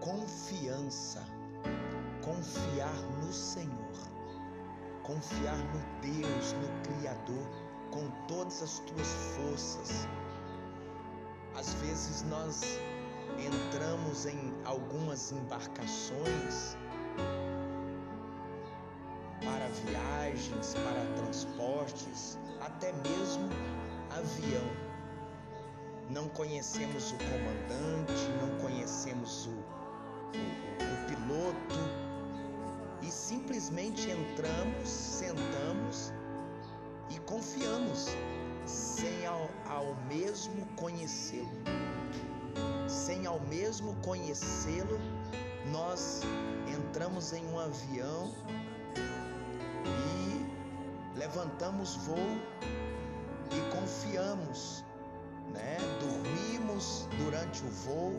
confiança, confiar no Senhor, confiar no Deus, no Criador, com todas as tuas forças. Às vezes nós entramos em algumas embarcações para viagens, para transportes, até mesmo avião. Não conhecemos o comandante, não conhecemos simplesmente entramos, sentamos e confiamos sem ao, ao mesmo conhecê-lo. Sem ao mesmo conhecê-lo, nós entramos em um avião e levantamos voo e confiamos, né? Dormimos durante o voo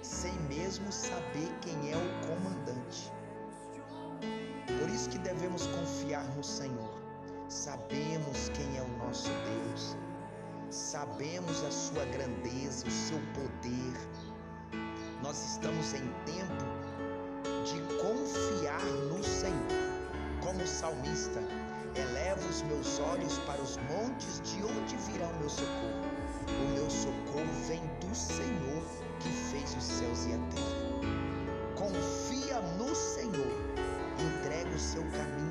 sem mesmo saber quem é o comandante. Por isso que devemos confiar no Senhor. Sabemos quem é o nosso Deus. Sabemos a sua grandeza, o seu poder. Nós estamos em tempo de confiar no Senhor. Como salmista, elevo os meus olhos para os montes, de onde virá o meu socorro? O meu socorro vem do Senhor que fez os céus e a terra. Seu caminho